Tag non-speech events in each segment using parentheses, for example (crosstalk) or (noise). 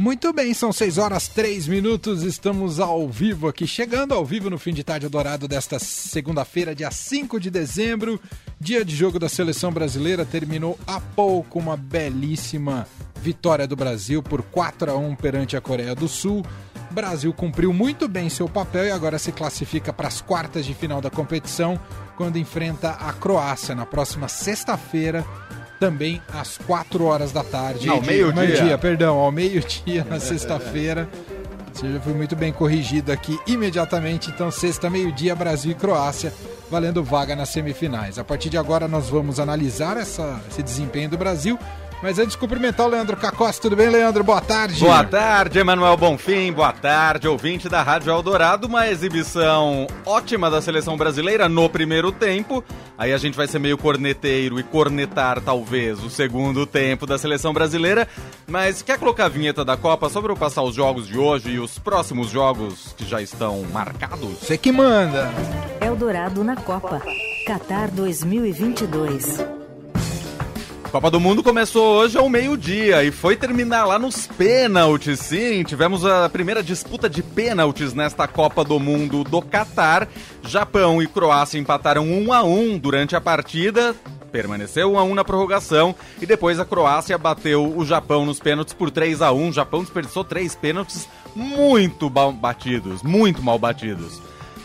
Muito bem, são 6 horas 3 minutos, estamos ao vivo aqui, chegando ao vivo no fim de tarde dourado desta segunda-feira, dia 5 de dezembro, dia de jogo da seleção brasileira. Terminou há pouco uma belíssima vitória do Brasil por 4 a 1 perante a Coreia do Sul. Brasil cumpriu muito bem seu papel e agora se classifica para as quartas de final da competição, quando enfrenta a Croácia na próxima sexta-feira também às 4 horas da tarde. Ao meio-dia. Meio perdão, ao meio-dia na sexta-feira. Você já foi muito bem corrigido aqui imediatamente. Então, sexta, meio-dia, Brasil e Croácia, valendo vaga nas semifinais. A partir de agora, nós vamos analisar essa, esse desempenho do Brasil mas antes de cumprimentar o Leandro Cacossi, tudo bem, Leandro? Boa tarde. Boa tarde, Emanuel Bonfim. Boa tarde, ouvinte da Rádio Eldorado. Uma exibição ótima da seleção brasileira no primeiro tempo. Aí a gente vai ser meio corneteiro e cornetar, talvez, o segundo tempo da seleção brasileira. Mas quer colocar a vinheta da Copa só para eu passar os jogos de hoje e os próximos jogos que já estão marcados? Você que manda. Eldorado na Copa. Qatar 2022. Copa do Mundo começou hoje ao meio-dia e foi terminar lá nos pênaltis, sim. Tivemos a primeira disputa de pênaltis nesta Copa do Mundo do Catar. Japão e Croácia empataram 1 a 1 durante a partida. Permaneceu 1 a 1 na prorrogação e depois a Croácia bateu o Japão nos pênaltis por 3 a 1. O Japão desperdiçou três pênaltis muito mal batidos, muito mal batidos.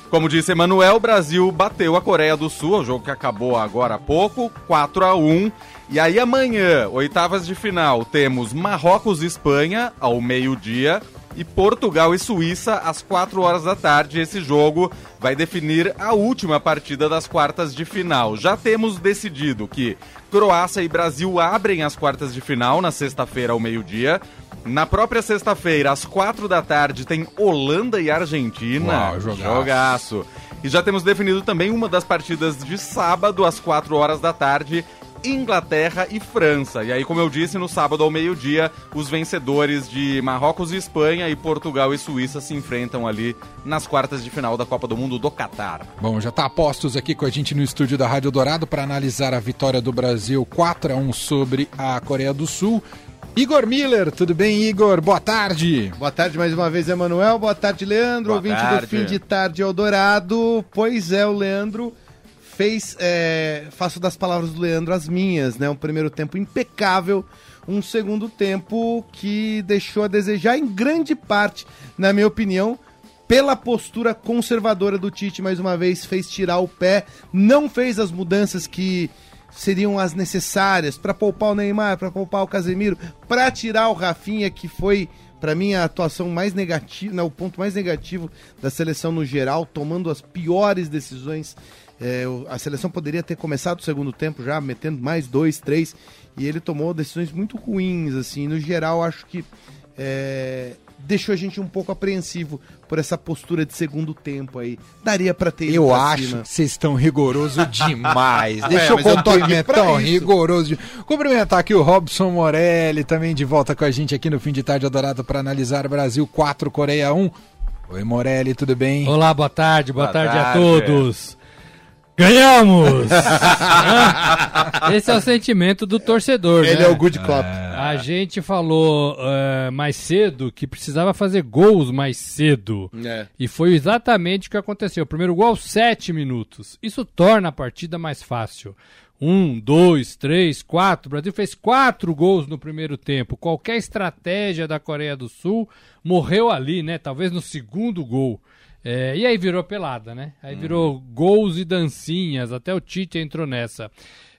Como disse Emanuel, o Brasil bateu a Coreia do Sul, o jogo que acabou agora há pouco, 4 a 1 e aí amanhã, oitavas de final, temos Marrocos e Espanha ao meio-dia e Portugal e Suíça às 4 horas da tarde. Esse jogo vai definir a última partida das quartas de final. Já temos decidido que Croácia e Brasil abrem as quartas de final na sexta-feira ao meio-dia. Na própria sexta-feira, às 4 da tarde, tem Holanda e Argentina. Uau, jogaço. jogaço. E já temos definido também uma das partidas de sábado, às 4 horas da tarde, Inglaterra e França. E aí, como eu disse, no sábado ao meio-dia, os vencedores de Marrocos e Espanha e Portugal e Suíça se enfrentam ali nas quartas de final da Copa do Mundo do Catar. Bom, já está a postos aqui com a gente no estúdio da Rádio Dourado para analisar a vitória do Brasil 4 a 1 sobre a Coreia do Sul. Igor Miller, tudo bem, Igor? Boa tarde. Boa tarde mais uma vez, Emanuel. Boa tarde, Leandro, Boa ouvinte tarde. do fim de tarde Eldorado. Pois é, o Leandro fez, é, faço das palavras do Leandro as minhas, né? Um primeiro tempo impecável, um segundo tempo que deixou a desejar em grande parte, na minha opinião, pela postura conservadora do Tite, mais uma vez, fez tirar o pé, não fez as mudanças que seriam as necessárias para poupar o Neymar, para poupar o Casemiro, para tirar o Rafinha, que foi para mim a atuação mais negativa, né, o ponto mais negativo da seleção no geral, tomando as piores decisões. É, a seleção poderia ter começado o segundo tempo já metendo mais dois, três, e ele tomou decisões muito ruins, assim. No geral, acho que é, deixou a gente um pouco apreensivo por essa postura de segundo tempo aí. Daria para ter Eu acho que vocês estão rigoroso (laughs) demais. Deixa É, eu cumprimentar, rigoroso. de- Cumprimentar aqui o Robson Morelli, também de volta com a gente aqui no fim de tarde adorado para analisar Brasil 4, Coreia 1. Oi, Morelli, tudo bem? Olá, boa tarde, boa, Boa tarde, tarde. a todos. Ganhamos! Hã? (laughs) Esse é o sentimento do torcedor, Ele né? é o good cop. A gente falou eh, mais cedo que precisava fazer gols mais cedo. É. E foi exatamente o que aconteceu. O primeiro gol aos 7 minutos. Isso torna a partida mais fácil. Um, dois, três, quatro. O Brasil fez quatro gols no primeiro tempo. Qualquer estratégia da Coreia do Sul morreu ali, né? Talvez no segundo gol. É, e aí virou pelada, né? Aí virou gols e dancinhas. Até o Tite entrou nessa.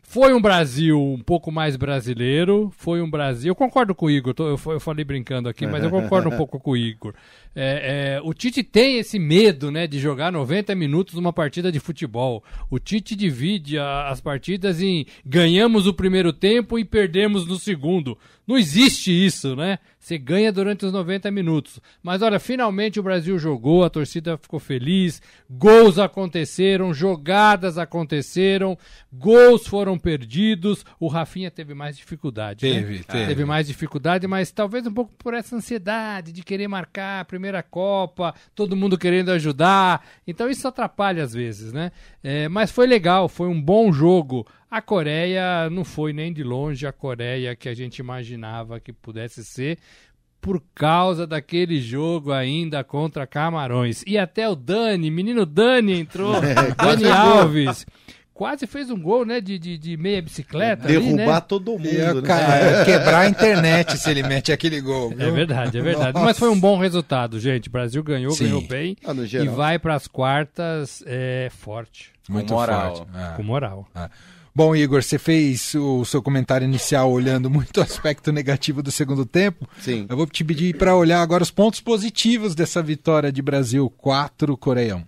Foi um Brasil um pouco mais brasileiro, foi um Brasil. Eu concordo com o Igor, tô- eu, eu falei brincando aqui, mas eu concordo um pouco com o Igor. É, é, o Tite tem esse medo né, de jogar 90 minutos numa partida de futebol. O Tite divide a- as partidas em ganhamos o primeiro tempo e perdemos no segundo. Não existe isso, né? Você ganha durante os 90 minutos. Mas olha, finalmente o Brasil jogou, a torcida ficou feliz, gols aconteceram, jogadas aconteceram, gols foram perdidos. O Rafinha teve mais dificuldade. né? Teve, teve. Teve mais dificuldade, mas talvez um pouco por essa ansiedade de querer marcar a primeira Copa, todo mundo querendo ajudar. Então isso atrapalha às vezes, né? É, mas foi legal, foi um bom jogo. A Coreia não foi nem de longe a Coreia que a gente imaginava que pudesse ser. por causa daquele jogo ainda contra Camarões. E até o Dani, menino Dani entrou, (laughs) Dani Alves. Quase fez um gol, né, de, de, de meia bicicleta. ali, Derrubar né? todo mundo, Ia né? ca- quebrar a internet se ele mete aquele gol. É viu? verdade, é verdade. Nossa. Mas foi um bom resultado, gente. O Brasil ganhou, Sim. ganhou bem. Ah, e vai para as quartas é, forte, Muito Com moral. forte. É. com moral. Bom, Igor, você fez o seu comentário inicial olhando muito o aspecto negativo do segundo tempo. Sim. Eu vou te pedir para olhar agora os pontos positivos dessa vitória de Brasil 4 Coreia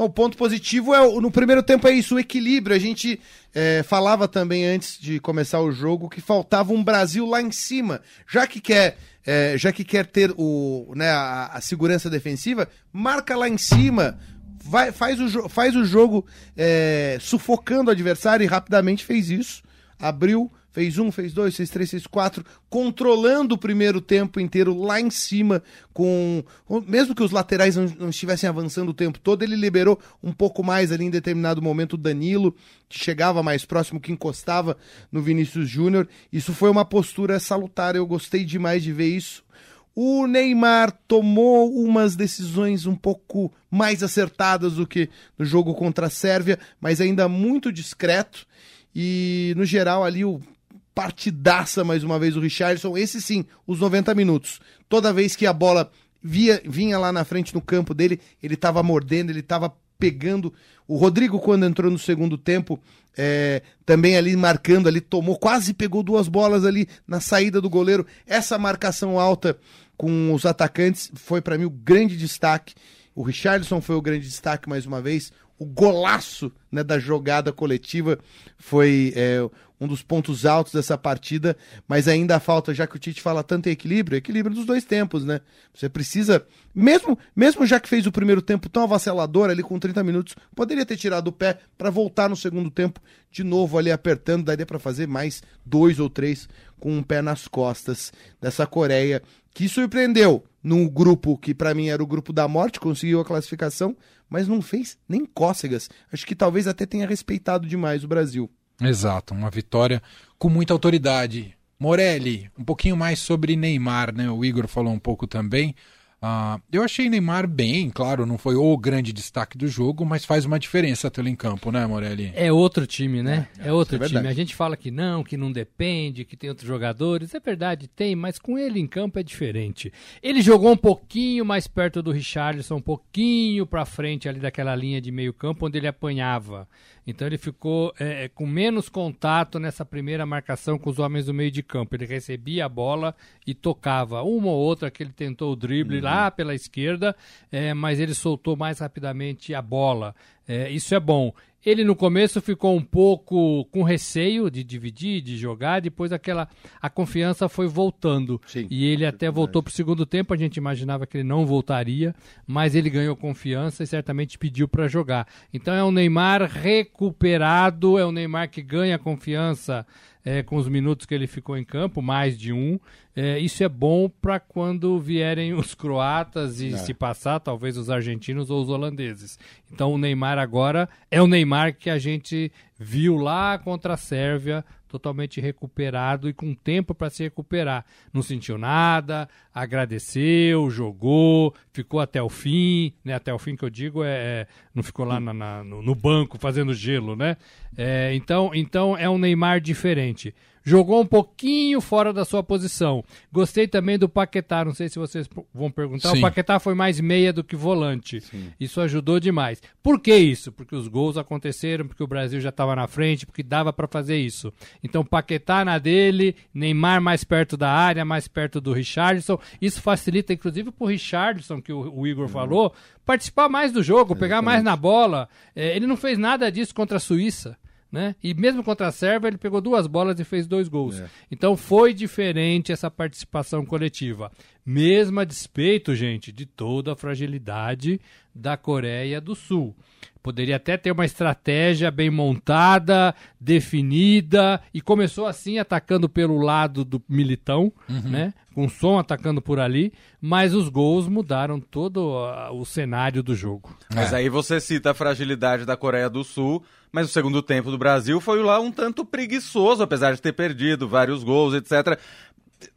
1. Não, o ponto positivo é no primeiro tempo é isso, o equilíbrio. A gente é, falava também antes de começar o jogo que faltava um Brasil lá em cima. Já que quer, é, já que quer ter o, né, a, a segurança defensiva, marca lá em cima. Vai, faz, o, faz o jogo é, sufocando o adversário e rapidamente fez isso. Abriu, fez um, fez dois, fez três, fez quatro, controlando o primeiro tempo inteiro lá em cima, com. Mesmo que os laterais não, não estivessem avançando o tempo todo, ele liberou um pouco mais ali em determinado momento o Danilo, que chegava mais próximo, que encostava no Vinícius Júnior. Isso foi uma postura salutar, eu gostei demais de ver isso. O Neymar tomou umas decisões um pouco mais acertadas do que no jogo contra a Sérvia, mas ainda muito discreto. E no geral ali o partidaça mais uma vez o Richardson. Esse sim, os 90 minutos. Toda vez que a bola via, vinha lá na frente no campo dele, ele estava mordendo, ele estava pegando. O Rodrigo, quando entrou no segundo tempo, é, também ali marcando, ali tomou, quase pegou duas bolas ali na saída do goleiro. Essa marcação alta com os atacantes foi para mim o grande destaque. O Richardson foi o grande destaque mais uma vez. O golaço né, da jogada coletiva foi é, um dos pontos altos dessa partida, mas ainda falta, já que o Tite fala tanto em equilíbrio, equilíbrio dos dois tempos, né? Você precisa, mesmo, mesmo já que fez o primeiro tempo tão avassalador ali com 30 minutos, poderia ter tirado o pé para voltar no segundo tempo de novo ali apertando, daria para fazer mais dois ou três com um pé nas costas dessa Coreia que surpreendeu no grupo que para mim era o grupo da morte, conseguiu a classificação, mas não fez nem cócegas. Acho que talvez até tenha respeitado demais o Brasil. Exato, uma vitória com muita autoridade. Morelli, um pouquinho mais sobre Neymar, né? O Igor falou um pouco também. Ah, eu achei Neymar bem, claro, não foi o grande destaque do jogo, mas faz uma diferença tê-lo em campo, né, Morelli? É outro time, né? É, outro isso é time. A gente fala que não, que não depende, que tem outros jogadores. É verdade, tem, mas com ele em campo é diferente. Ele jogou um pouquinho mais perto do Richarlison, um pouquinho pra frente ali daquela linha de meio campo onde ele apanhava. Então ele ficou é, é, com menos contato nessa primeira marcação com os homens do meio de campo. Ele recebia a bola e tocava. Uma ou outra que ele tentou o drible lá pela esquerda, é, mas ele soltou mais rapidamente a bola. É, isso é bom. Ele no começo ficou um pouco com receio de dividir, de jogar, depois aquela a confiança foi voltando. Sim, e ele até voltou para o segundo tempo, a gente imaginava que ele não voltaria, mas ele ganhou confiança e certamente pediu para jogar. Então é um Neymar recuperado, é um Neymar que ganha confiança é, com os minutos que ele ficou em campo, mais de um. É, isso é bom para quando vierem (laughs) os croatas e se passar, talvez os argentinos ou os holandeses. Então o Neymar agora é o Neymar que a gente viu lá contra a Sérvia, totalmente recuperado e com tempo para se recuperar. Não sentiu nada, agradeceu, jogou, ficou até o fim, né? Até o fim que eu digo é, é não ficou lá na- na- no, no banco fazendo gelo, né? É, então, então é um Neymar diferente. Jogou um pouquinho fora da sua posição. Gostei também do Paquetá, não sei se vocês vão perguntar. Sim. O Paquetá foi mais meia do que volante. Isso ajudou demais. Por que isso? Porque os gols aconteceram, porque o Brasil já estava na frente, porque dava para fazer isso. Então, Paquetá na dele, Neymar mais perto da área, mais perto do Richardson. Isso facilita, inclusive, para o Richardson, que o, o Igor falou, participar mais do jogo, pegar mais na bola. É, ele não fez nada disso contra a Suíça. Né? E mesmo contra a Sérvia, ele pegou duas bolas e fez dois gols. Então foi diferente essa participação coletiva. Mesmo a despeito, gente, de toda a fragilidade da Coreia do Sul. Poderia até ter uma estratégia bem montada, definida, e começou assim, atacando pelo lado do Militão, né? Com som atacando por ali, mas os gols mudaram todo ah, o cenário do jogo. Mas aí você cita a fragilidade da Coreia do Sul, mas o segundo tempo do Brasil foi lá um tanto preguiçoso, apesar de ter perdido vários gols, etc.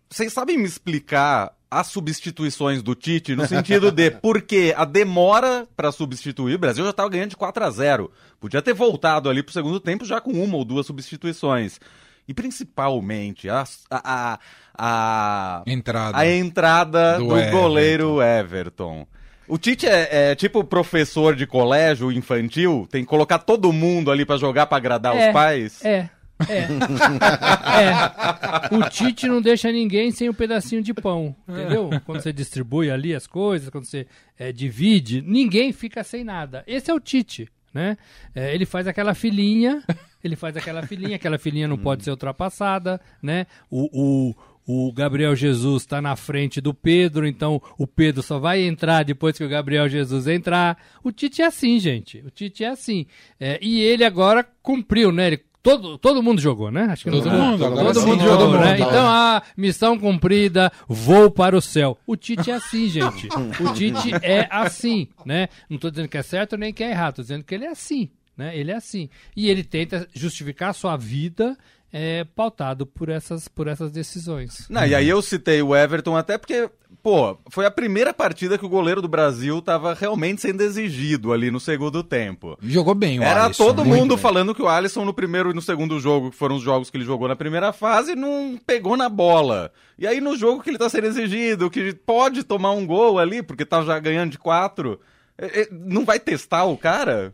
Vocês sabem me explicar as substituições do Tite no sentido de (laughs) porque a demora para substituir, o Brasil já estava ganhando de 4 a 0. Podia ter voltado ali pro segundo tempo já com uma ou duas substituições. E principalmente a, a, a, Entrada. a entrada Do do, Everton. goleiro Everton. O Tite é, é tipo professor de colégio infantil, tem que colocar todo mundo ali pra jogar pra agradar É, os pais. É. É. (laughs) é. O Tite não deixa ninguém sem um pedacinho de pão, entendeu? Quando você distribui ali as coisas, quando você é, divide, ninguém fica sem nada. Esse é o Tite, né? É, ele faz aquela filinha, ele faz aquela filinha, aquela filinha não pode ser ultrapassada, né? O, o, o Gabriel Jesus está na frente do Pedro, então o Pedro só vai entrar depois que o Gabriel Jesus entrar. O Tite é assim, gente. O Tite é assim. É, e ele agora cumpriu, né? Ele Todo, todo mundo jogou, né? Acho que Todo não- mundo, todo sim, mundo todo jogou, mundo, né? tá Então, a missão cumprida, voo para o céu. O Tite é assim, gente. O Tite é assim, né? Não tô dizendo que é certo nem que é errado, tô dizendo que ele é assim, né? Ele é assim. E ele tenta justificar a sua vida é, pautado por essas, por essas decisões. Não, e aí eu citei o Everton até porque, pô, foi a primeira partida que o goleiro do Brasil tava realmente sendo exigido ali no segundo tempo. Jogou bem o Era Alisson, todo mundo bem. falando que o Alisson no primeiro e no segundo jogo, que foram os jogos que ele jogou na primeira fase, não pegou na bola. E aí no jogo que ele tá sendo exigido, que pode tomar um gol ali, porque tá já ganhando de quatro, é, é, não vai testar o cara?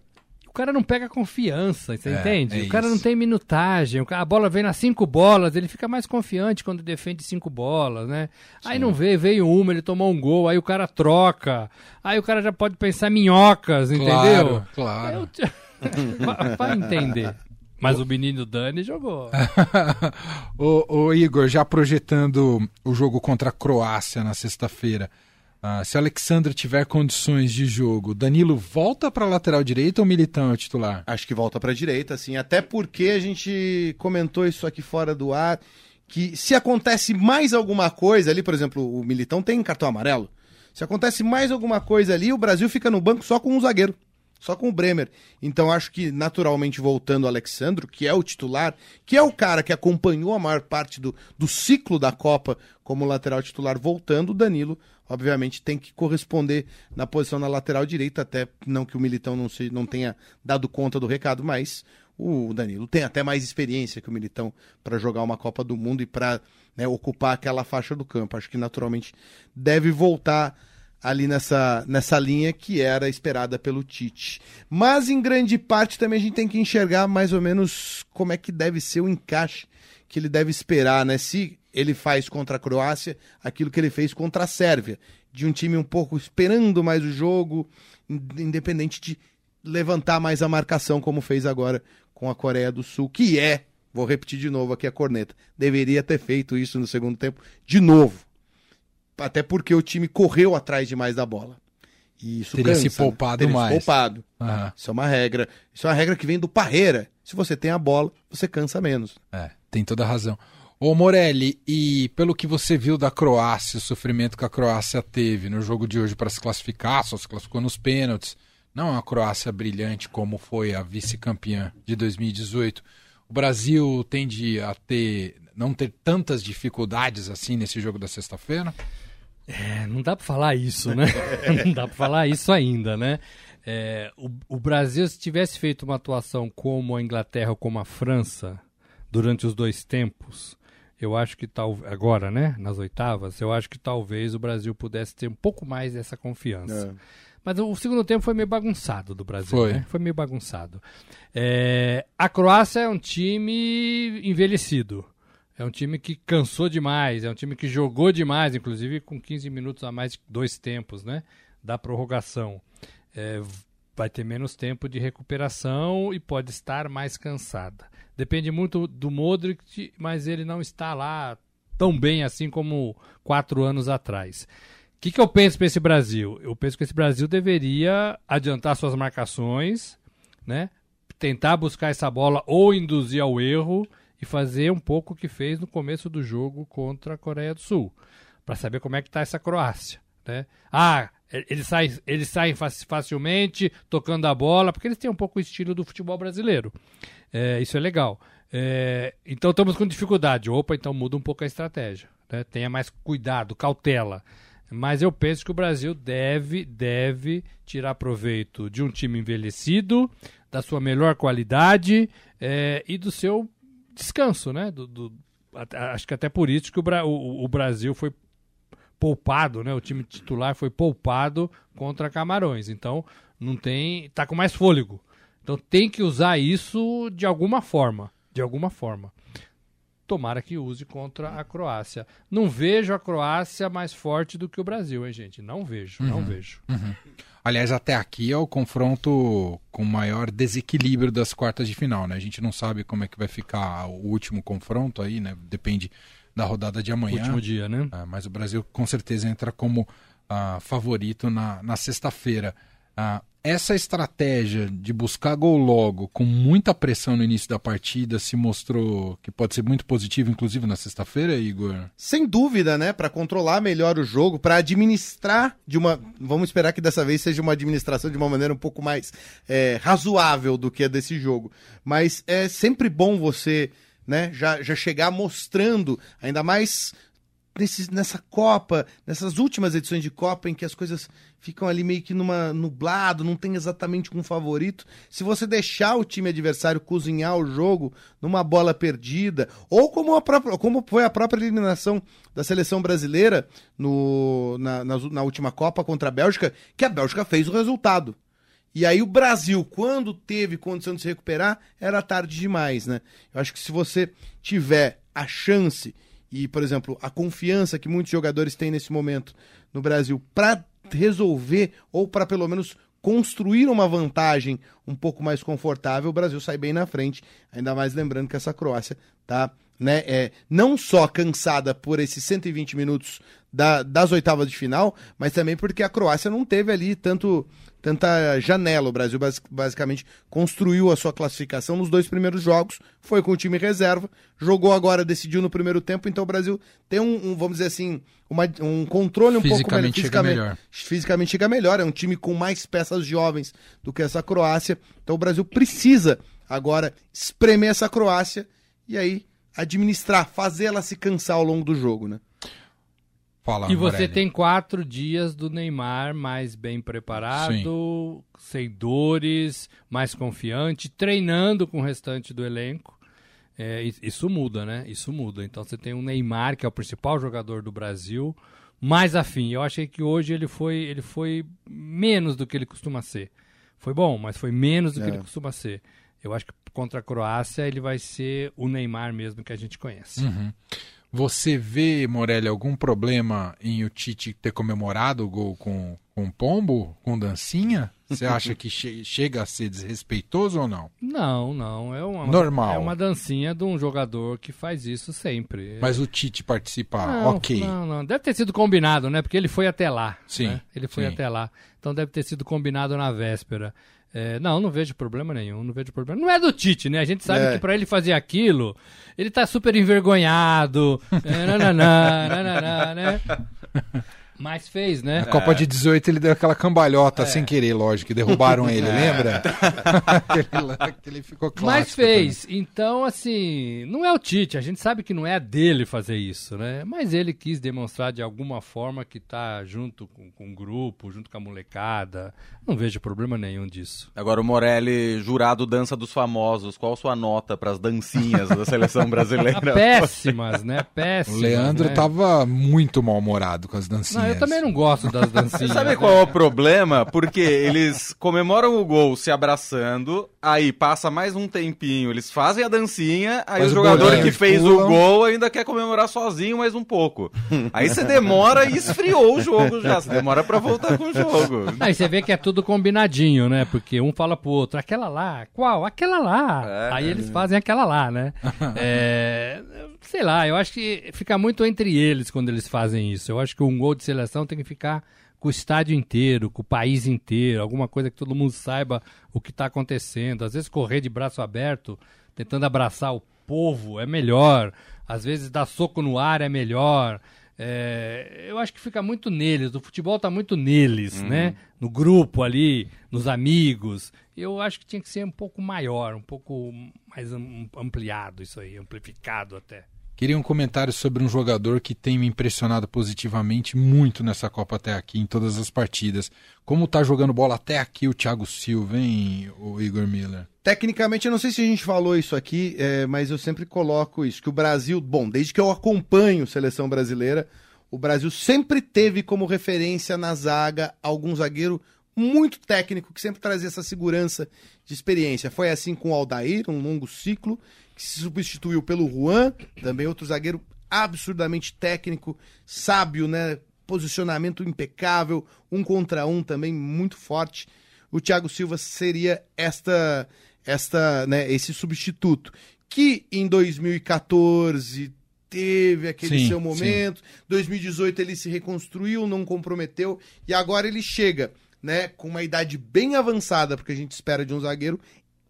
O cara não pega confiança, você É, entende? é o cara isso. não tem minutagem. o A bola vem nas cinco bolas, ele fica mais confiante quando defende cinco bolas, né? Aí não veio, veio uma, ele tomou um gol, aí o cara troca. Aí o cara já pode pensar minhocas, entendeu? Claro, claro. Eu vai, (laughs) entender. Mas o menino Dani jogou. (laughs) ô, ô, Igor, já projetando o jogo contra a Croácia na sexta-feira, ah, se Alexandre tiver condições de jogo, Danilo volta para lateral direita ou Militão é o titular? Acho que volta pra direita, assim. Até porque a gente comentou isso aqui fora do ar. Que se acontece mais alguma coisa ali, por exemplo, o Militão tem cartão amarelo. Se acontece mais alguma coisa ali, o Brasil fica no banco só com um zagueiro. Só com o Bremer. Então acho que, naturalmente, voltando o Alexandro, que é o titular, que é o cara que acompanhou a maior parte do, do ciclo da Copa como lateral titular, voltando, o Danilo, obviamente, tem que corresponder na posição na lateral direita, até não que o Militão não, se, não tenha dado conta do recado, mas o Danilo tem até mais experiência que o Militão para jogar uma Copa do Mundo e para ocupar aquela faixa do campo. Acho que, naturalmente, deve voltar ali nessa, nessa linha que era esperada pelo Tite. Mas em grande parte também a gente tem que enxergar mais ou menos como é que deve ser o encaixe que ele deve esperar, né? Se ele faz contra a Croácia aquilo que ele fez contra a Sérvia, de um time um pouco esperando mais o jogo, in- independente de levantar mais a marcação como fez agora com a Coreia do Sul, que é, vou repetir de novo aqui a corneta, deveria ter feito isso no segundo tempo de novo até porque o time correu atrás demais da bola. E isso Teria cansa, se né? poupado Teria mais. Se poupado. Aham. Isso é uma regra. Isso é uma regra que vem do Parreira. Se você tem a bola, você cansa menos. É, tem toda a razão. Ô Morelli, e pelo que você viu da Croácia, o sofrimento que a Croácia teve no jogo de hoje para se classificar, só se classificou nos pênaltis. Não é uma Croácia brilhante como foi a vice-campeã de 2018. O Brasil tende a ter não ter tantas dificuldades assim nesse jogo da sexta-feira? É, não dá pra falar isso, né? (laughs) (laughs) não dá pra falar isso ainda, né? É, o, o Brasil, se tivesse feito uma atuação como a Inglaterra ou como a França durante os dois tempos, eu acho que tal agora, né, nas oitavas, eu acho que talvez o Brasil pudesse ter um pouco mais dessa confiança. Mas o segundo tempo foi meio bagunçado do Brasil, Foi. né? Foi meio bagunçado. É, a Croácia é um time envelhecido. É um time que cansou demais, é um time que jogou demais, inclusive com 15 minutos a mais de dois tempos, né? Da prorrogação. É, vai ter menos tempo de recuperação e pode estar mais cansada. Depende muito do Modric, mas ele não está lá tão bem assim como quatro anos atrás. O que, que eu penso para esse Brasil? Eu penso que esse Brasil deveria adiantar suas marcações, né? Tentar buscar essa bola ou induzir ao erro e fazer um pouco o que fez no começo do jogo contra a Coreia do Sul, para saber como é que está essa Croácia, né? Ah, eles saem, eles saem faci- facilmente tocando a bola, porque eles têm um pouco o estilo do futebol brasileiro. É, isso é legal. É, então estamos com dificuldade. Opa, então muda um pouco a estratégia. né? tenha mais cuidado, cautela. Mas eu penso que o Brasil deve, deve tirar proveito de um time envelhecido, da sua melhor qualidade é, e do seu descanso, né? Do, do, acho que até por isso que o, o, o, Brasil foi poupado, né? O time titular foi poupado contra Camarões. Então não tem, tá com mais fôlego. Então tem que usar isso de alguma forma, de alguma forma tomara que use contra a Croácia. Não vejo a Croácia mais forte do que o Brasil, hein, gente? Não vejo, uhum. não vejo. Uhum. Aliás, até aqui é o confronto com maior desequilíbrio das quartas de final, né? A gente não sabe como é que vai ficar o último confronto aí, né? Depende da rodada de amanhã. Último dia, né? É, mas o Brasil com certeza entra como uh, favorito na, na sexta-feira. Uh, essa estratégia de buscar gol logo, com muita pressão no início da partida, se mostrou que pode ser muito positivo, inclusive na sexta-feira, Igor? Sem dúvida, né? Para controlar melhor o jogo, para administrar de uma. Vamos esperar que dessa vez seja uma administração de uma maneira um pouco mais é, razoável do que a desse jogo. Mas é sempre bom você. Né, já, já chegar mostrando, ainda mais nesse, nessa Copa, nessas últimas edições de Copa, em que as coisas ficam ali meio que numa nublado, não tem exatamente um favorito. Se você deixar o time adversário cozinhar o jogo numa bola perdida, ou como, a própria, como foi a própria eliminação da seleção brasileira no, na, na, na última Copa contra a Bélgica, que a Bélgica fez o resultado. E aí o Brasil, quando teve condição de se recuperar, era tarde demais, né? Eu acho que se você tiver a chance e, por exemplo, a confiança que muitos jogadores têm nesse momento no Brasil para resolver ou para pelo menos construir uma vantagem um pouco mais confortável, o Brasil sai bem na frente. Ainda mais lembrando que essa Croácia tá, né, é, não só cansada por esses 120 minutos da, das oitavas de final, mas também porque a Croácia não teve ali tanto tanta janela. O Brasil basicamente construiu a sua classificação nos dois primeiros jogos, foi com o time reserva, jogou agora, decidiu no primeiro tempo, então o Brasil tem um, um vamos dizer assim, uma, um controle um pouco melhor. Fisicamente chega melhor. Fisicamente chega melhor, é um time com mais peças jovens do que essa Croácia, então o Brasil precisa agora espremer essa Croácia e aí administrar, fazer ela se cansar ao longo do jogo, né? Fala, e você Morelli. tem quatro dias do Neymar mais bem preparado, Sim. sem dores, mais confiante, treinando com o restante do elenco. É, isso muda, né? Isso muda. Então você tem um Neymar, que é o principal jogador do Brasil, mais afim. Eu achei que hoje ele foi, ele foi menos do que ele costuma ser. Foi bom, mas foi menos do é. que ele costuma ser. Eu acho que contra a Croácia ele vai ser o Neymar mesmo que a gente conhece. Uhum. Você vê, Morelli, algum problema em o Tite ter comemorado o gol com, com pombo, com dancinha? Você (laughs) acha que che chega a ser desrespeitoso ou não? Não, não. É uma, Normal. É uma dancinha de um jogador que faz isso sempre. Mas o Tite participar, não, ok. Não, não. Deve ter sido combinado, né? Porque ele foi até lá. Sim. Né? Ele foi sim. até lá. Então deve ter sido combinado na véspera. É, não, não vejo problema nenhum, não vejo problema. Não é do Tite, né? A gente sabe é. que para ele fazer aquilo, ele tá super envergonhado. é, nananã, nananã, né? (laughs) Mas fez, né? Na Copa de 18 ele deu aquela cambalhota é. sem querer, lógico, que derrubaram (laughs) ele, é. lembra? (laughs) ele ficou clássico. Mas fez. Também. Então, assim, não é o Tite, a gente sabe que não é dele fazer isso, né? Mas ele quis demonstrar de alguma forma que tá junto com, com o grupo, junto com a molecada. Não vejo problema nenhum disso. Agora o Morelli, jurado dança dos famosos, qual a sua nota para as dancinhas da seleção brasileira? (laughs) Péssimas, né? Péssimas. O Leandro né? tava muito mal-humorado com as dancinhas. Não, eu também não gosto das (laughs) dancinhas. Sabe qual é o problema? Porque eles comemoram o gol se abraçando, aí passa mais um tempinho, eles fazem a dancinha, aí Mas o jogador que fez pulam. o gol ainda quer comemorar sozinho mais um pouco. Aí você demora e esfriou o jogo já, você demora para voltar com o jogo. Aí você vê que é tudo combinadinho, né? Porque um fala pro outro, aquela lá, qual? Aquela lá. É, aí eles fazem aquela lá, né? (laughs) É, sei lá, eu acho que fica muito entre eles quando eles fazem isso. Eu acho que um gol de seleção tem que ficar com o estádio inteiro, com o país inteiro, alguma coisa que todo mundo saiba o que está acontecendo. Às vezes correr de braço aberto, tentando abraçar o povo, é melhor. Às vezes dar soco no ar é melhor. É, eu acho que fica muito neles, o futebol está muito neles, uhum. né? No grupo ali, nos amigos. Eu acho que tinha que ser um pouco maior, um pouco mais ampliado isso aí, amplificado até. Queria um comentário sobre um jogador que tem me impressionado positivamente muito nessa Copa até aqui, em todas as partidas. Como tá jogando bola até aqui o Thiago Silva, hein, o Igor Miller? Tecnicamente, eu não sei se a gente falou isso aqui, é, mas eu sempre coloco isso, que o Brasil, bom, desde que eu acompanho seleção brasileira, o Brasil sempre teve como referência na zaga algum zagueiro muito técnico, que sempre trazia essa segurança de experiência. Foi assim com o Aldair, um longo ciclo, que se substituiu pelo Juan, também outro zagueiro absurdamente técnico, sábio, né? Posicionamento impecável, um contra um também muito forte. O Thiago Silva seria esta, esta, né, esse substituto que em 2014 teve aquele Sim, seu momento, 2018 ele se reconstruiu, não comprometeu e agora ele chega, né, com uma idade bem avançada, porque a gente espera de um zagueiro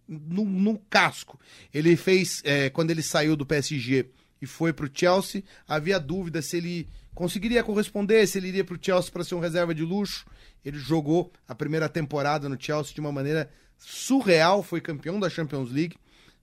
no, no casco. Ele fez, é, quando ele saiu do PSG e foi para o Chelsea, havia dúvida se ele conseguiria corresponder, se ele iria para o Chelsea para ser um reserva de luxo. Ele jogou a primeira temporada no Chelsea de uma maneira surreal, foi campeão da Champions League.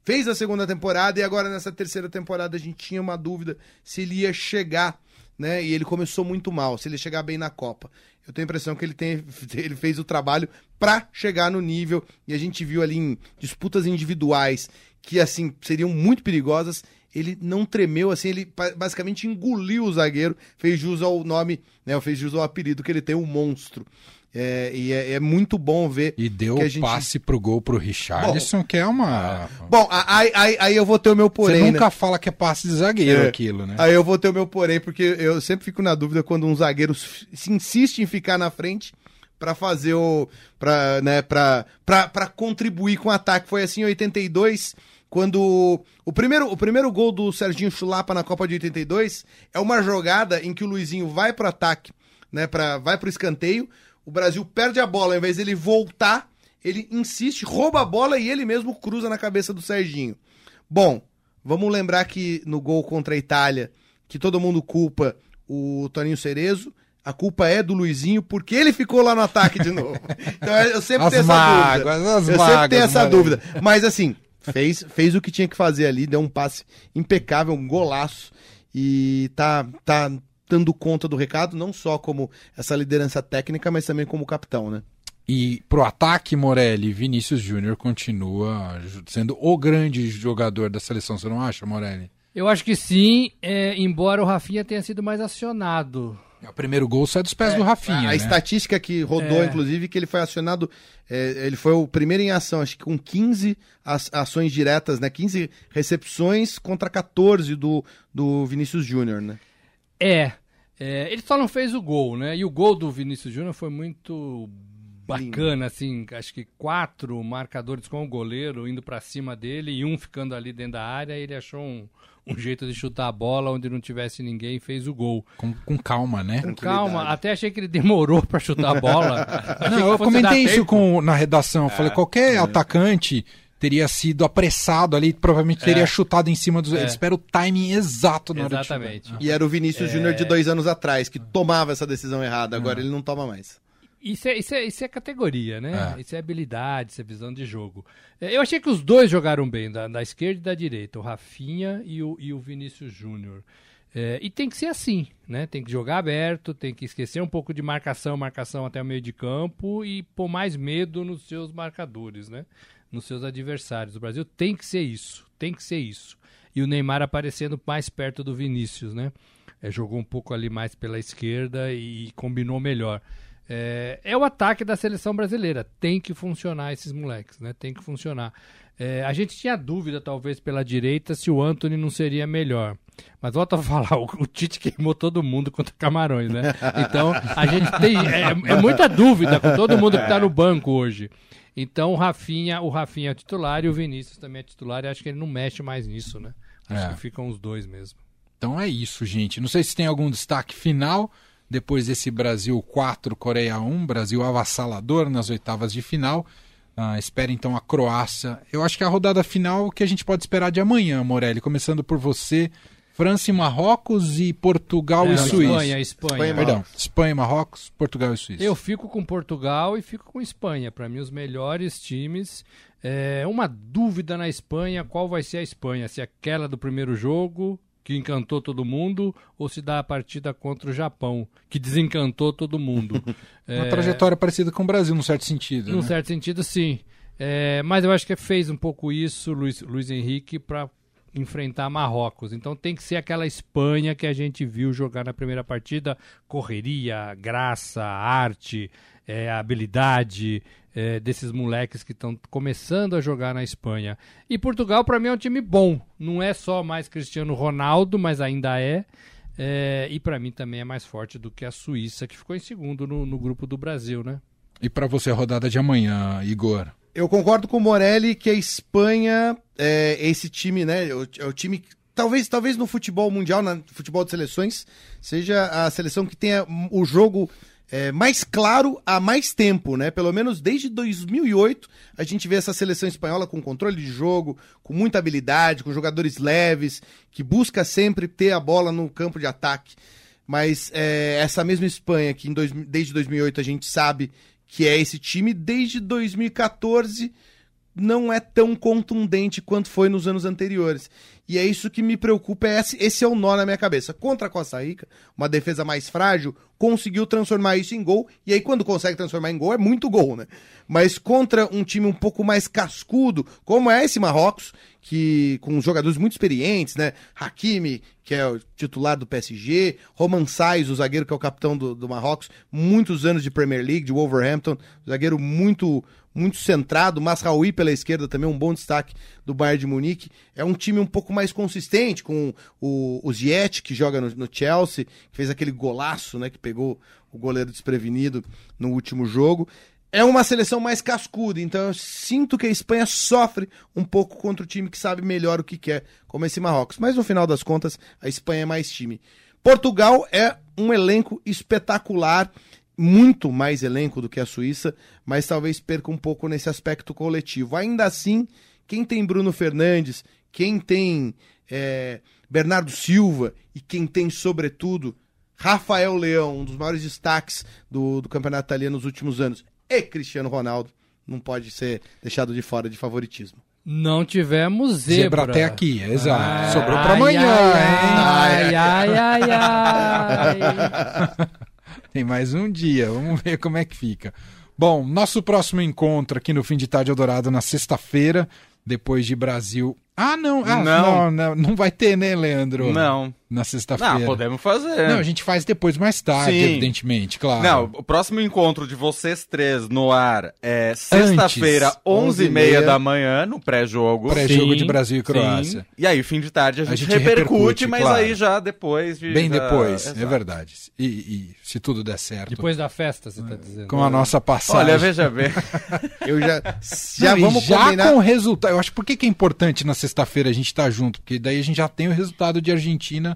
Fez a segunda temporada e agora nessa terceira temporada a gente tinha uma dúvida se ele ia chegar, né? E ele começou muito mal, se ele chegar bem na Copa. Eu tenho a impressão que ele, tem, (laughs) ele fez o trabalho para chegar no nível e a gente viu ali em disputas individuais que assim seriam muito perigosas. Ele não tremeu assim, ele basicamente engoliu o zagueiro, fez jus ao nome, né? Fez jus ao apelido que ele tem, o monstro. É, e é, é, muito bom ver. E deu o gente... passe pro gol pro Richarlison, que é uma. Bom, aí, aí, aí eu vou ter o meu porém. Você nunca né? fala que é passe de zagueiro É. aquilo, né? Aí eu vou ter o meu porém, porque eu sempre fico na dúvida quando um zagueiro se insiste em ficar na frente para fazer o. pra, né, pra, pra, pra contribuir com o ataque. Foi assim em 82, quando. O primeiro, o primeiro gol do Serginho Chulapa na Copa de 82 é uma jogada em que o Luizinho vai pro ataque, né? Pra, vai pro escanteio. O Brasil perde a bola, ao invés dele voltar, ele insiste, rouba a bola e ele mesmo cruza na cabeça do Serginho. Bom, vamos lembrar que no gol contra a Itália, que todo mundo culpa o Toninho Cerezo, a culpa é do Luizinho, porque ele ficou lá no ataque de novo. (laughs) Então eu sempre As tenho essa mágoas, dúvida. as eu sempre mágoas, tenho essa mano. dúvida. Mas assim, fez, fez o que tinha que fazer ali, deu um passe impecável, um golaço. E tá, tá dando conta do recado, não só como essa liderança técnica, mas também como capitão, né? E pro ataque, Morelli, Vinícius Júnior continua sendo o grande jogador da seleção, você não acha, Morelli? Eu acho que sim, é, embora o Rafinha tenha sido mais acionado. O primeiro gol sai dos pés do Rafinha, a, a né? estatística que rodou, É. inclusive, que ele foi acionado, é, ele foi o primeiro em ação, acho que com 15 as- ações diretas, né? 15 recepções contra 14 do, do Vinícius Júnior, né? É, é, ele só não fez o gol, né? E o gol do Vinícius Júnior foi muito bacana, assim, acho que quatro marcadores com o goleiro indo pra cima dele e um ficando ali dentro da área, ele achou um, um jeito de chutar a bola onde não tivesse ninguém e fez o gol. Com, com calma, né? Com calma, até achei que ele demorou pra chutar a bola. Não, eu comentei isso com, na redação. Eu falei, qualquer atacante teria sido apressado ali, provavelmente teria chutado em cima dos. Ele espera o timing exato na hora de. Exatamente. E era o Vinícius Júnior de dois anos atrás, que tomava essa decisão errada, agora ele não toma mais. Isso é, isso, é, isso é categoria, né? É. Isso é habilidade, isso é visão de jogo. É, Eu achei que os dois jogaram bem, da, da esquerda e da direita, o Rafinha e o, e o Vinícius Júnior. É, e tem que ser assim, né? Tem que jogar aberto, tem que esquecer um pouco de marcação, marcação até o meio de campo e pôr mais medo nos seus marcadores, né? Nos seus adversários. O Brasil tem que ser isso, tem que ser isso. E o Neymar aparecendo mais perto do Vinícius, né? É, jogou um pouco ali mais pela esquerda e combinou melhor. É, é o ataque da seleção brasileira. Tem que funcionar esses moleques, né? Tem que funcionar. É, a gente tinha dúvida, talvez, pela direita, se o Anthony não seria melhor. Mas volta a falar, (laughs) o, o Tite queimou todo mundo contra Camarões, né? Então, a gente tem. É, é muita dúvida com todo mundo que tá no banco hoje. Então, o Rafinha, o Rafinha é titular e o Vinícius também é titular. E acho que ele não mexe mais nisso, né? Acho É. que ficam os dois mesmo. Então é isso, gente. Não sei se tem algum destaque final depois desse Brasil 4, Coreia 1, Brasil avassalador nas oitavas de final. Ah, espera então a Croácia. Eu acho que a rodada final o que a gente pode esperar de amanhã, Morelli. Começando por você, França e Marrocos e Portugal É, e Suíça. Espanha, Espanha. Espanha, Perdão, Espanha e Marrocos, Portugal e Suíça. Eu fico com Portugal e fico com Espanha. Para mim, os melhores times. É uma dúvida na Espanha: qual vai ser a Espanha? Se aquela do primeiro jogo, que encantou todo mundo, ou se dá a partida contra o Japão, que desencantou todo mundo. (laughs) Uma trajetória parecida com o Brasil, num certo sentido. Num né? certo sentido, sim. É, mas eu acho que fez um pouco isso, Luiz, Luiz Henrique, para enfrentar Marrocos. Então tem que ser aquela Espanha que a gente viu jogar na primeira partida: correria, graça, arte, é, habilidade é, desses moleques que estão começando a jogar na Espanha. E Portugal, para mim, é um time bom. Não é só mais Cristiano Ronaldo, mas ainda é. É, e para mim também é mais forte do que a Suíça, que ficou em segundo no, no grupo do Brasil, né? E para você a rodada de amanhã, Igor? Eu concordo com o Morelli que a Espanha é esse time, né? É o, é time que, talvez, talvez no futebol mundial, no futebol de seleções, seja a seleção que tenha o jogo é, mais claro há mais tempo, né? Pelo menos desde 2008 a gente vê essa seleção espanhola com controle de jogo, com muita habilidade, com jogadores leves, que busca sempre ter a bola no campo de ataque. Mas é, essa mesma Espanha que dois, desde 2008 a gente sabe que é esse time, desde 2014 não é tão contundente quanto foi nos anos anteriores. E é isso que me preocupa, é esse, esse é o nó na minha cabeça. Contra a Costa Rica, uma defesa mais frágil, conseguiu transformar isso em gol, e aí quando consegue transformar em gol é muito gol, né? Mas contra um time um pouco mais cascudo, como é esse Marrocos, que com jogadores muito experientes, né? Hakimi, que é o titular do PSG, Roman Sais, o zagueiro que é o capitão do, do Marrocos, muitos anos de Premier League, de Wolverhampton, zagueiro muito muito centrado, Masraoui pela esquerda também um bom destaque do Bayern de Munique. É um time um pouco mais consistente com o, o Ziyech, que joga no, no, Chelsea, que fez aquele golaço, né, que pegou o goleiro desprevenido no último jogo. É uma seleção mais cascuda, então eu sinto que a Espanha sofre um pouco contra o time que sabe melhor o que quer, como esse Marrocos. Mas no final das contas, a Espanha é mais time. Portugal é um elenco espetacular muito mais elenco do que a Suíça, mas talvez perca um pouco nesse aspecto coletivo. Ainda assim, quem tem Bruno Fernandes, quem tem é, Bernardo Silva e quem tem, sobretudo, Rafael Leão, um dos maiores destaques do, do campeonato italiano nos últimos anos, e Cristiano Ronaldo, não pode ser deixado de fora de favoritismo. Não tivemos zebra. Zebra até aqui, exato. Ai, Sobrou pra ai, amanhã, ai, hein? Ai, ai, ai, ai. (laughs) Tem mais um dia, vamos ver como é que fica. Bom, nosso próximo encontro aqui no Fim de Tarde Eldorado na sexta-feira, depois de Brasil. Ah, não, ah, não. Não. não, não vai ter, né, Leandro? Não. Na sexta-feira. Não, podemos fazer. Não, a gente faz depois, mais tarde, Sim. evidentemente, claro. Não, o próximo encontro de vocês três no ar é sexta-feira, Antes, 11h30 da manhã, no pré-jogo. Pré-jogo Sim, de Brasil e Sim. Croácia. E aí, fim de tarde, a gente, gente repercute, repercute, mas claro. aí já depois de. Bem da- depois, é verdade. E, e se tudo der certo. Depois da festa, você tá dizendo. Com a nossa passagem. Olha, veja bem. (laughs) Eu já, já Não, vamos já combinar. com o resultado. Eu acho por que que é importante na sexta-feira a gente estar junto, porque daí a gente já tem o resultado de Argentina,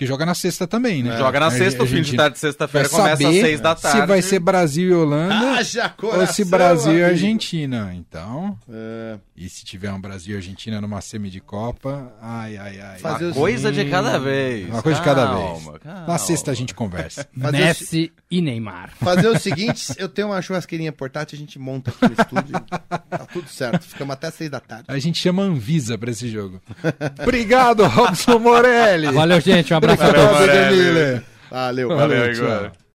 que joga na sexta também, né? Joga na sexta, o fim de tarde de sexta-feira começa às seis da tarde. Se vai ser Brasil e Holanda Haja ou coração, se Brasil e amigo. Argentina. Então, É, e se tiver um Brasil e Argentina numa semi de Copa, ai, ai, ai. Fazer Uma coisa de cada vez. Uma coisa de cada Calma, vez. calma. Na sexta a gente conversa. (laughs) o, Messi e Neymar. fazer o (laughs) seguinte, eu tenho uma churrasqueirinha portátil, a gente monta aqui no estúdio. Tá tudo certo. Ficamos até seis da tarde. A gente chama Anvisa pra esse jogo. (laughs) Obrigado, Robson Morelli. Valeu, gente. Um abraço a Valeu. Valeu. Valeu, Valeu, Igor.